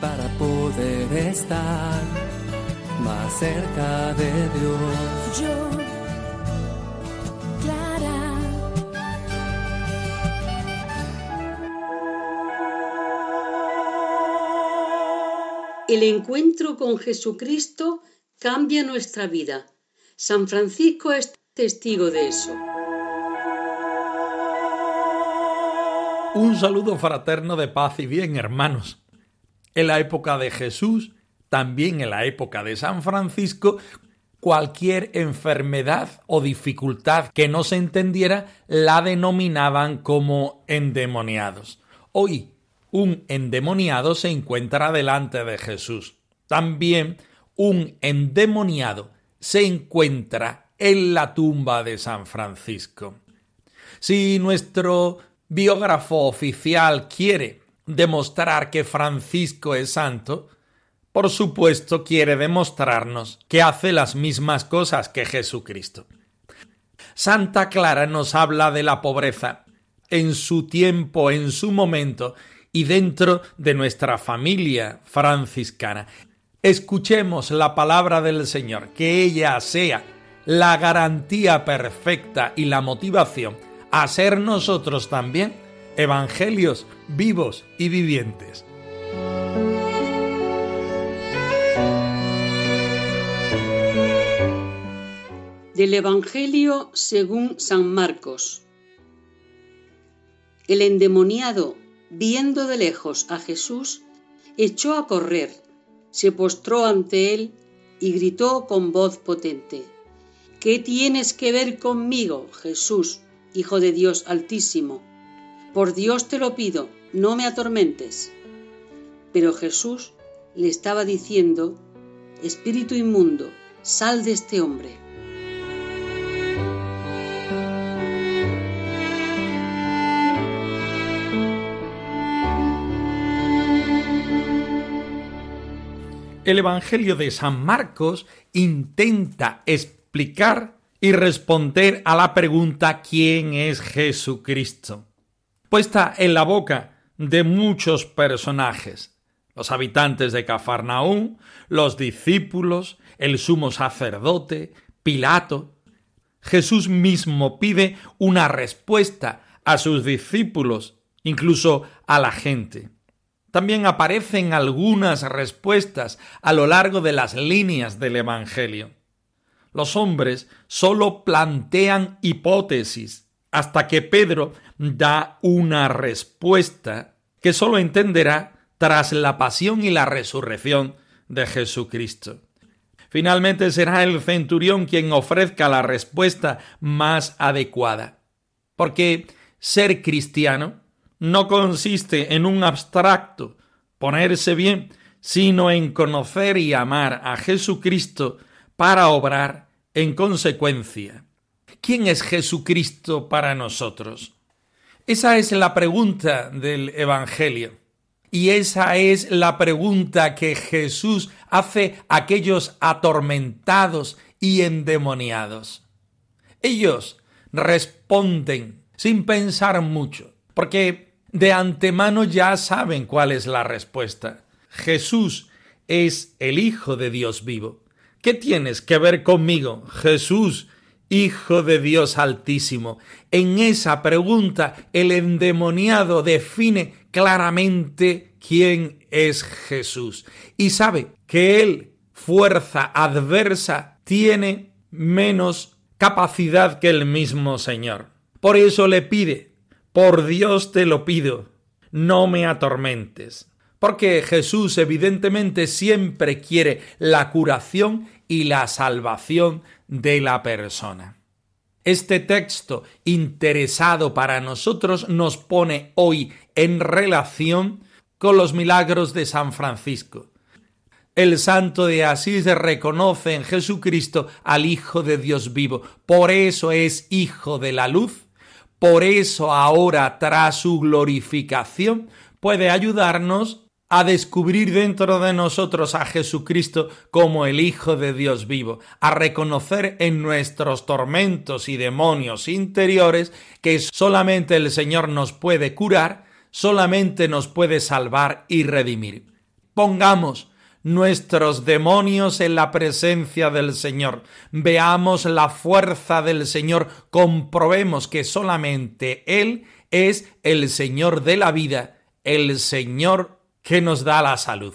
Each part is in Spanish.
Para poder estar más cerca de Dios. Yo, Clara, El encuentro con Jesucristo cambia nuestra vida. San Francisco es testigo de eso. Un saludo fraterno de paz y bien, hermanos. En la época de Jesús, también en la época de San Francisco, cualquier enfermedad o dificultad que no se entendiera la denominaban como endemoniados. Hoy, un endemoniado se encuentra delante de Jesús. También un endemoniado se encuentra en la tumba de San Francisco. Si nuestro biógrafo oficial quiere demostrar que Francisco es santo, por supuesto quiere demostrarnos que hace las mismas cosas que Jesucristo. Santa Clara nos habla de la pobreza en su tiempo, en su momento y dentro de nuestra familia franciscana. Escuchemos la palabra del Señor, que ella sea la garantía perfecta y la motivación a ser nosotros también evangelios vivos y vivientes. Del Evangelio según San Marcos. El endemoniado, viendo de lejos a Jesús, echó a correr, se postró ante él y gritó con voz potente, ¿Qué tienes que ver conmigo, Jesús, Hijo de Dios Altísimo? Por Dios te lo pido, no me atormentes. Pero Jesús le estaba diciendo, Espíritu inmundo, sal de este hombre. El Evangelio de San Marcos intenta explicar y responder a la pregunta ¿quién es Jesucristo? Puesta en la boca de muchos personajes, los habitantes de Cafarnaún, los discípulos, el sumo sacerdote, Pilato. Jesús mismo pide una respuesta a sus discípulos, incluso a la gente. También aparecen algunas respuestas a lo largo de las líneas del Evangelio. Los hombres solo plantean hipótesis hasta que Pedro da una respuesta que solo entenderá tras la pasión y la resurrección de Jesucristo. Finalmente será el centurión quien ofrezca la respuesta más adecuada. Porque ser cristiano no consiste en un abstracto, ponerse bien, sino en conocer y amar a Jesucristo para obrar en consecuencia. ¿Quién es Jesucristo para nosotros? Esa es la pregunta del Evangelio. Y esa es la pregunta que Jesús hace a aquellos atormentados y endemoniados. Ellos responden sin pensar mucho, porque de antemano ya saben cuál es la respuesta. Jesús es el Hijo de Dios vivo. ¿Qué tienes que ver conmigo, Jesús, Hijo de Dios Altísimo? En esa pregunta el endemoniado define claramente quién es Jesús y sabe que él, fuerza adversa, tiene menos capacidad que el mismo Señor. Por eso le pide, por Dios te lo pido, no me atormentes. Porque Jesús evidentemente siempre quiere la curación y la salvación de la persona. Este texto interesado para nosotros nos pone hoy en relación con los milagros de San Francisco. El santo de Asís reconoce en Jesucristo al Hijo de Dios vivo, por eso es Hijo de la luz, por eso ahora tras su glorificación puede ayudarnos a descubrir dentro de nosotros a Jesucristo como el Hijo de Dios vivo, a reconocer en nuestros tormentos y demonios interiores que solamente el Señor nos puede curar, solamente nos puede salvar y redimir. Pongamos nuestros demonios en la presencia del Señor. Veamos la fuerza del Señor, comprobemos que solamente Él es el Señor de la vida, el Señor que nos da la salud.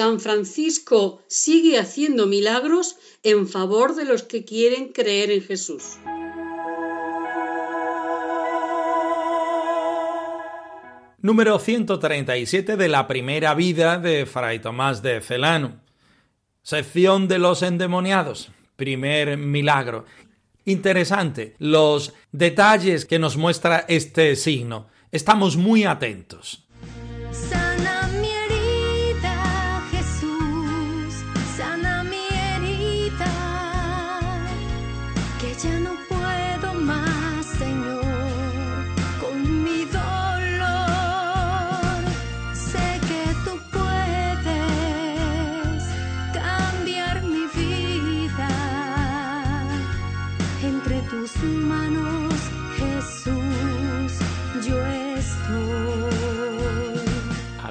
San Francisco sigue haciendo milagros en favor de los que quieren creer en Jesús. Número 137 de la primera vida de Fray Tomás de Celano. Sección de los endemoniados. Primer milagro. Interesante los detalles que nos muestra este signo. Estamos muy atentos.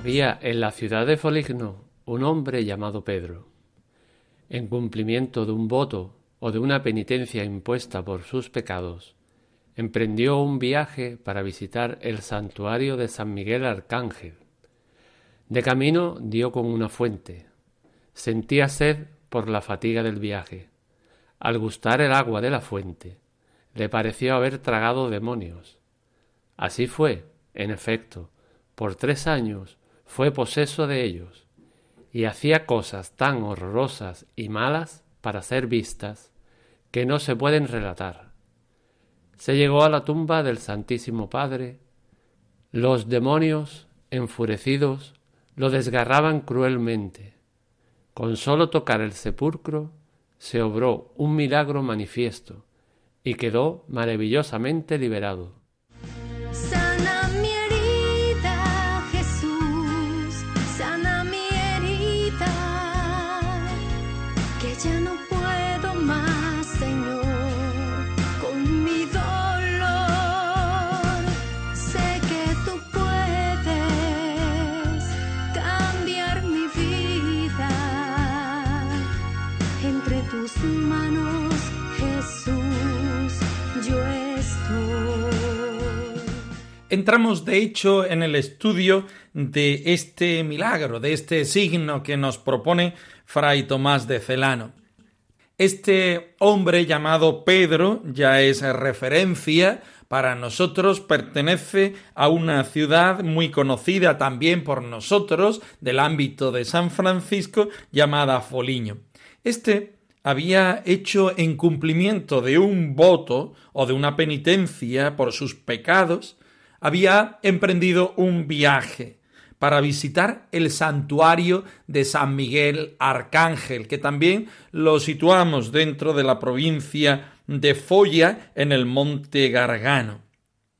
Había en la ciudad de Foligno un hombre llamado Pedro. En cumplimiento de un voto o de una penitencia impuesta por sus pecados, emprendió un viaje para visitar el santuario de San Miguel Arcángel. De camino dio con una fuente. Sentía sed por la fatiga del viaje. Al gustar el agua de la fuente, le pareció haber tragado demonios. Así fue, en efecto, por tres años fue poseso de ellos, y hacía cosas tan horrorosas y malas para ser vistas, que no se pueden relatar. Se llegó a la tumba del Santísimo Padre, los demonios, enfurecidos, lo desgarraban cruelmente. Con sólo tocar el sepulcro se obró un milagro manifiesto, y quedó maravillosamente liberado. Entramos de hecho en el estudio de este milagro, de este signo que nos propone Fray Tomás de Celano. Este hombre llamado Pedro ya es referencia para nosotros, pertenece a una ciudad muy conocida también por nosotros del ámbito de San Francisco llamada Foliño. Este había hecho en cumplimiento de un voto o de una penitencia por sus pecados había emprendido un viaje para visitar el santuario de San Miguel Arcángel, que también lo situamos dentro de la provincia de Folla en el monte Gargano.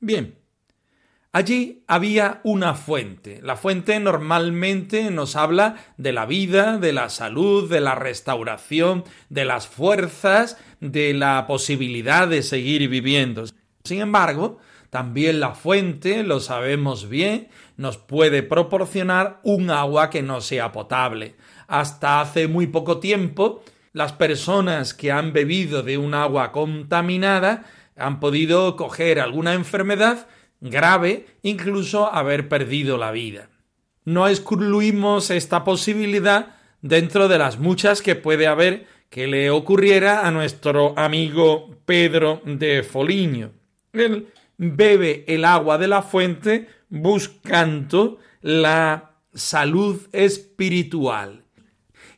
Bien, allí había una fuente. La fuente normalmente nos habla de la vida, de la salud, de la restauración, de las fuerzas, de la posibilidad de seguir viviendo. Sin embargo, también la fuente, lo sabemos bien, nos puede proporcionar un agua que no sea potable. Hasta hace muy poco tiempo, las personas que han bebido de un agua contaminada han podido coger alguna enfermedad grave, incluso haber perdido la vida. No excluimos esta posibilidad dentro de las muchas que puede haber que le ocurriera a nuestro amigo Pedro de Foliño. Él bebe el agua de la fuente buscando la salud espiritual.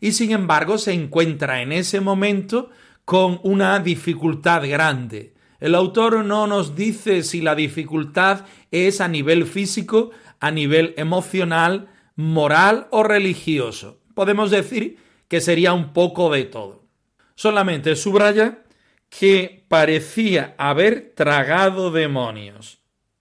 Y sin embargo se encuentra en ese momento con una dificultad grande. El autor no nos dice si la dificultad es a nivel físico, a nivel emocional, moral o religioso. Podemos decir que sería un poco de todo. Solamente subraya que parecía haber tragado demonios.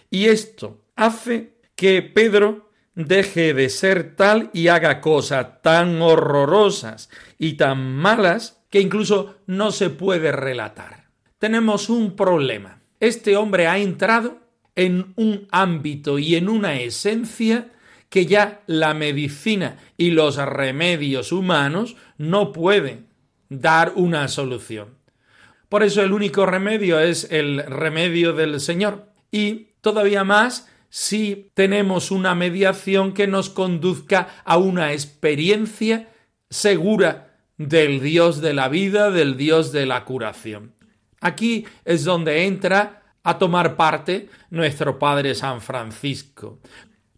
Y esto hace que Pedro deje de ser tal y haga cosas tan horrorosas y tan malas que incluso no se puede relatar. Tenemos un problema. Este hombre ha entrado en un ámbito y en una esencia que ya la medicina y los remedios humanos no pueden dar una solución. Por eso el único remedio es el remedio del Señor. Y todavía más si tenemos una mediación que nos conduzca a una experiencia segura del Dios de la vida, del Dios de la curación. Aquí es donde entra a tomar parte nuestro Padre San Francisco.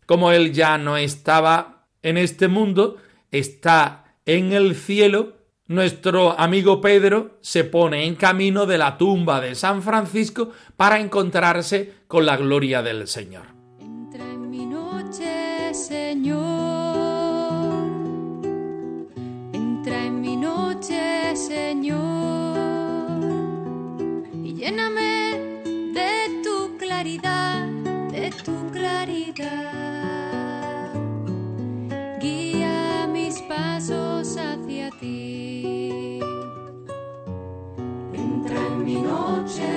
Como él ya no estaba en este mundo, está en el cielo, nuestro amigo Pedro se pone en camino de la tumba de San Francisco para encontrarse con la gloria del Señor. Entra en mi noche, Señor. Entra en mi noche, Señor. Y lléname de tu claridad, de tu claridad. Pasos hacia ti. Entra en mi noche,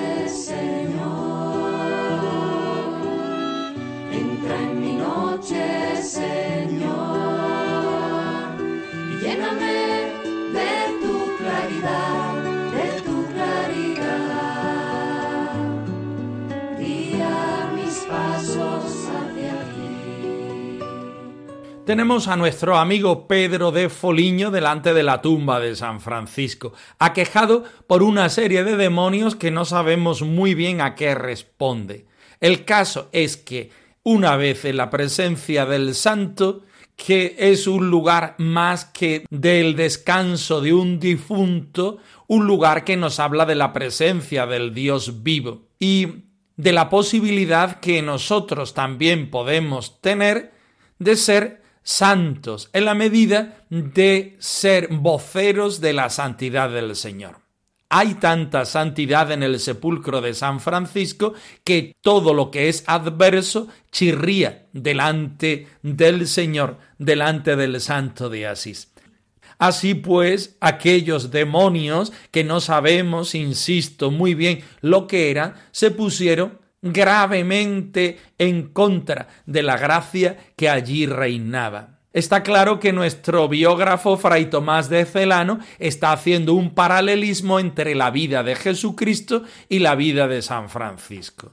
Tenemos a nuestro amigo Pedro de Foliño delante de la tumba de San Francisco, aquejado por una serie de demonios que no sabemos muy bien a qué responde. El caso es que una vez en la presencia del santo, que es un lugar más que del descanso de un difunto, un lugar que nos habla de la presencia del Dios vivo y de la posibilidad que nosotros también podemos tener de ser santos en la medida de ser voceros de la santidad del Señor. Hay tanta santidad en el sepulcro de San Francisco que todo lo que es adverso chirría delante del Señor, delante del Santo de Asís. Así pues, aquellos demonios que no sabemos, insisto, muy bien lo que eran, se pusieron gravemente en contra de la gracia que allí reinaba. Está claro que nuestro biógrafo Fray Tomás de Celano está haciendo un paralelismo entre la vida de Jesucristo y la vida de San Francisco.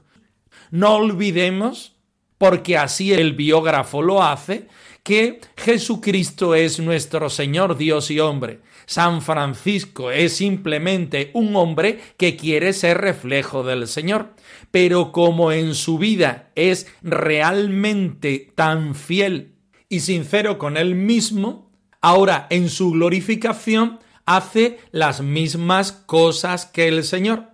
No olvidemos, porque así el biógrafo lo hace, que Jesucristo es nuestro Señor Dios y hombre. San Francisco es simplemente un hombre que quiere ser reflejo del Señor. Pero como en su vida es realmente tan fiel y sincero con él mismo, ahora en su glorificación hace las mismas cosas que el Señor.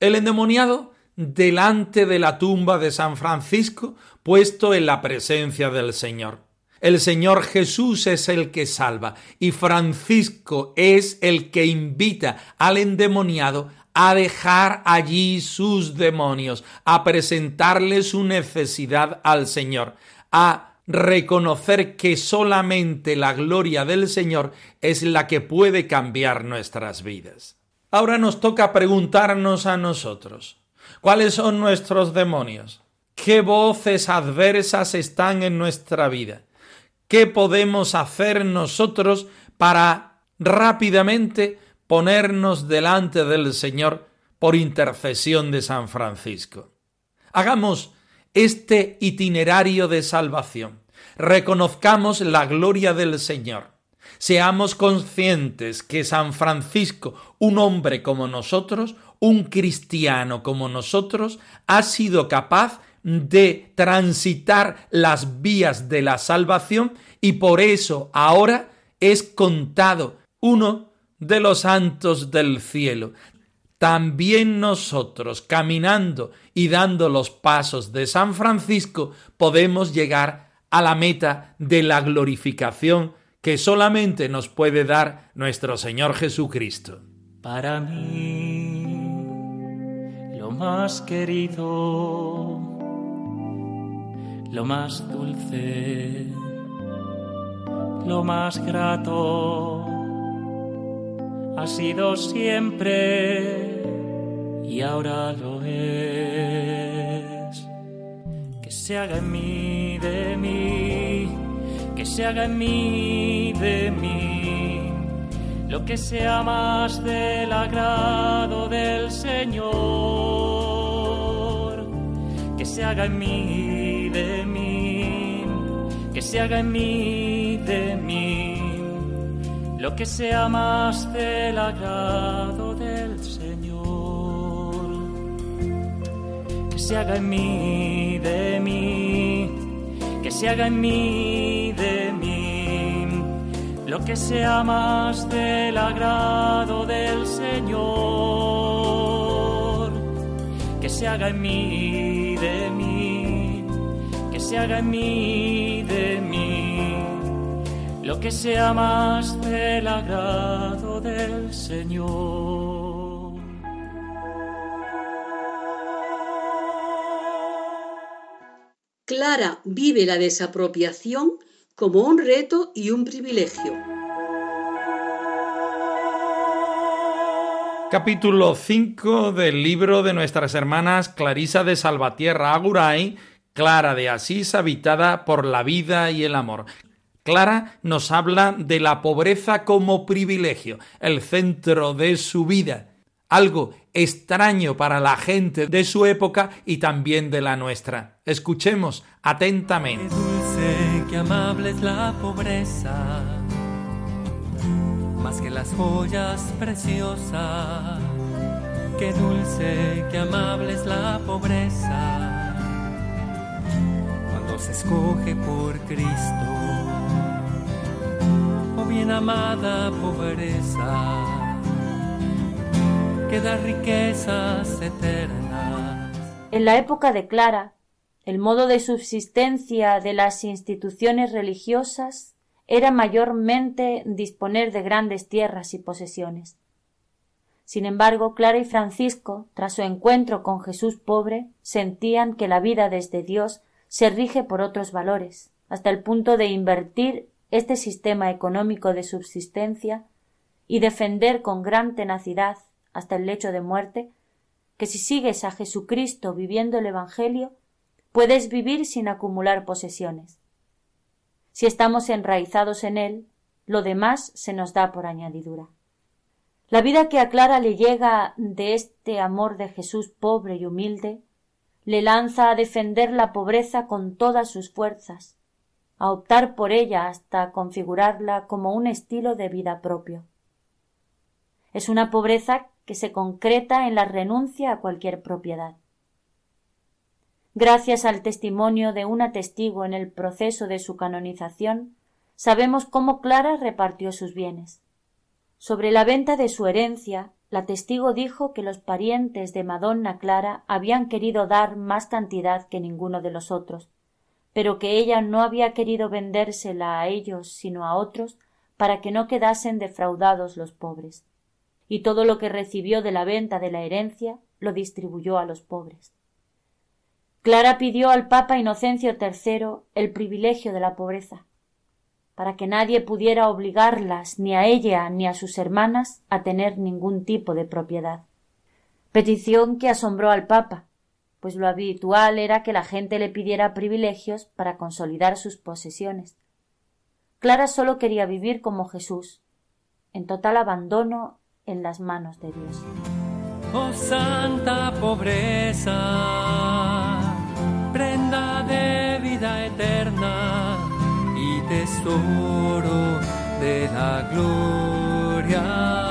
El endemoniado delante de la tumba de San Francisco, puesto en la presencia del Señor. El Señor Jesús es el que salva y Francisco es el que invita al endemoniado a dejar allí sus demonios, a presentarle su necesidad al Señor, a reconocer que solamente la gloria del Señor es la que puede cambiar nuestras vidas. Ahora nos toca preguntarnos a nosotros, ¿cuáles son nuestros demonios? ¿Qué voces adversas están en nuestra vida? ¿Qué podemos hacer nosotros para rápidamente ponernos delante del Señor por intercesión de San Francisco? Hagamos este itinerario de salvación. Reconozcamos la gloria del Señor. Seamos conscientes que San Francisco, un hombre como nosotros, un cristiano como nosotros, ha sido capaz de transitar las vías de la salvación y por eso ahora es contado uno de los santos del cielo también nosotros, caminando y dando los pasos de San Francisco, podemos llegar a la meta de la glorificación que solamente nos puede dar nuestro Señor Jesucristo. Para mí, lo más querido, lo más dulce, lo más grato, ha sido siempre y ahora lo es. Que se haga en mí de mí, que se haga en mí de mí, lo que sea más del agrado del Señor. Que se haga en mí de mí, que se haga en mí de mí, lo que sea más del agrado del Señor. Se haga en mí, de mí, que se haga en mí, de mí, lo que sea más del agrado del Señor, que se haga en mí, de mí, que se haga en mí, que sea más del agrado del Señor. Clara vive la desapropiación como un reto y un privilegio. Capítulo 5 del libro de nuestras hermanas Clarisa de Salvatierra Aguray, Clara de Asís, habitada por la vida y el amor. Clara nos habla de la pobreza como privilegio, el centro de su vida, algo extraño para la gente de su época y también de la nuestra. Escuchemos atentamente. Qué dulce, qué amable es la pobreza, más que las joyas preciosas. Qué dulce, qué amable es la pobreza, cuando se escoge por Cristo. Amada que riquezas eternas. En la época de Clara, el modo de subsistencia de las instituciones religiosas era mayormente disponer de grandes tierras y posesiones. Sin embargo, Clara y Francisco, tras su encuentro con Jesús pobre, sentían que la vida desde Dios se rige por otros valores, hasta el punto de invertir este sistema económico de subsistencia y defender con gran tenacidad hasta el lecho de muerte, que si sigues a Jesucristo viviendo el Evangelio, puedes vivir sin acumular posesiones. Si estamos enraizados en él, lo demás se nos da por añadidura. La vida que a Clara le llega de este amor de Jesús pobre y humilde, le lanza a defender la pobreza con todas sus fuerzas, a optar por ella hasta configurarla como un estilo de vida propio. Es una pobreza que se concreta en la renuncia a cualquier propiedad. Gracias al testimonio de una testigo en el proceso de su canonización, sabemos cómo Clara repartió sus bienes. Sobre la venta de su herencia, la testigo dijo que los parientes de Madonna Clara habían querido dar más cantidad que ninguno de los otros, pero que ella no había querido vendérsela a ellos sino a otros para que no quedasen defraudados los pobres y todo lo que recibió de la venta de la herencia lo distribuyó a los pobres. Clara pidió al Papa Inocencio III el privilegio de la pobreza, para que nadie pudiera obligarlas ni a ella ni a sus hermanas a tener ningún tipo de propiedad. Petición que asombró al Papa, pues lo habitual era que la gente le pidiera privilegios para consolidar sus posesiones. Clara solo quería vivir como Jesús, en total abandono en las manos de Dios. Oh santa pobreza, prenda de vida eterna y tesoro de la gloria.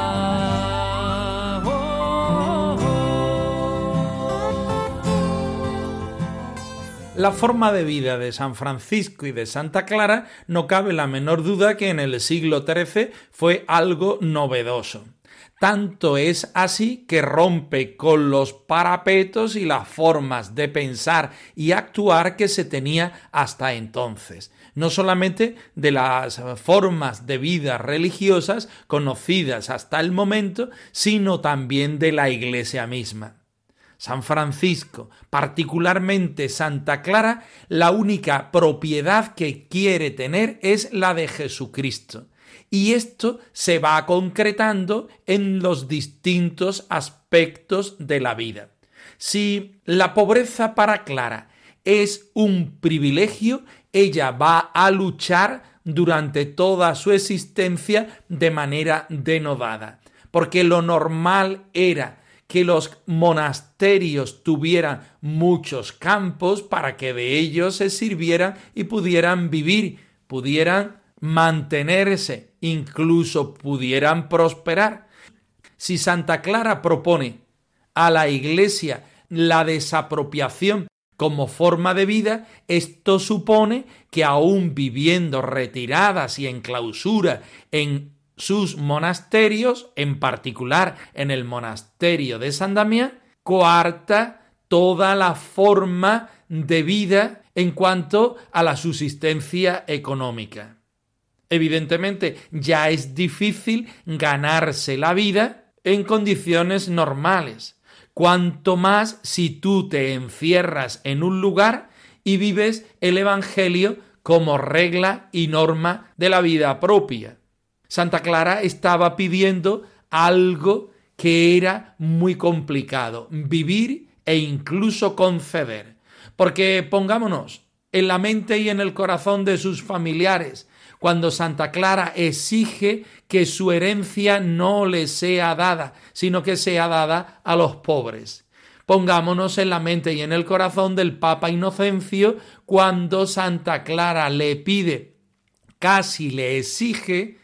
La forma de vida de San Francisco y de Santa Clara no cabe la menor duda que en el siglo XIII fue algo novedoso. Tanto es así que rompe con los parapetos y las formas de pensar y actuar que se tenía hasta entonces, no solamente de las formas de vida religiosas conocidas hasta el momento, sino también de la Iglesia misma. San Francisco, particularmente Santa Clara, la única propiedad que quiere tener es la de Jesucristo y esto se va concretando en los distintos aspectos de la vida. Si la pobreza para Clara es un privilegio, ella va a luchar durante toda su existencia de manera denodada, porque lo normal era que los monasterios tuvieran muchos campos para que de ellos se sirvieran y pudieran vivir, pudieran mantenerse, incluso pudieran prosperar. Si Santa Clara propone a la Iglesia la desapropiación como forma de vida, esto supone que aún viviendo retiradas y en clausura en sus monasterios, en particular en el monasterio de San Damián, coarta toda la forma de vida en cuanto a la subsistencia económica. Evidentemente, ya es difícil ganarse la vida en condiciones normales. Cuanto más si tú te encierras en un lugar y vives el Evangelio como regla y norma de la vida propia. Santa Clara estaba pidiendo algo que era muy complicado, vivir e incluso conceder. Porque pongámonos en la mente y en el corazón de sus familiares, cuando Santa Clara exige que su herencia no le sea dada, sino que sea dada a los pobres. Pongámonos en la mente y en el corazón del Papa Inocencio cuando Santa Clara le pide, casi le exige,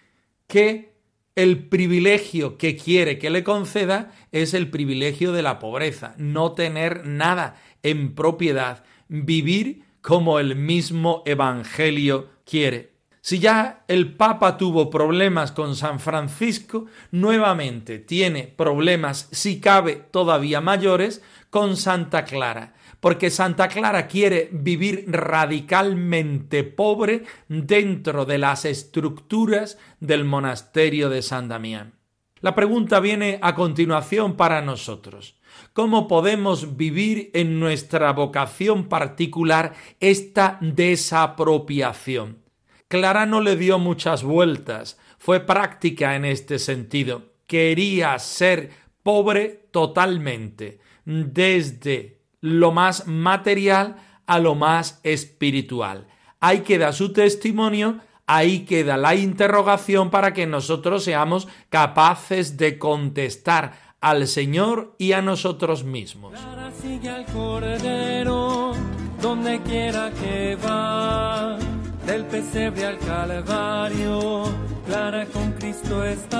que el privilegio que quiere que le conceda es el privilegio de la pobreza, no tener nada en propiedad, vivir como el mismo Evangelio quiere. Si ya el Papa tuvo problemas con San Francisco, nuevamente tiene problemas, si cabe, todavía mayores, con Santa Clara, porque Santa Clara quiere vivir radicalmente pobre dentro de las estructuras del monasterio de San Damián. La pregunta viene a continuación para nosotros. ¿Cómo podemos vivir en nuestra vocación particular esta desapropiación? Clara no le dio muchas vueltas, fue práctica en este sentido. Quería ser pobre totalmente, desde lo más material a lo más espiritual. Ahí queda su testimonio, ahí queda la interrogación para que nosotros seamos capaces de contestar al Señor y a nosotros mismos. donde quiera que va del pesebre al calvario, Clara con Cristo está.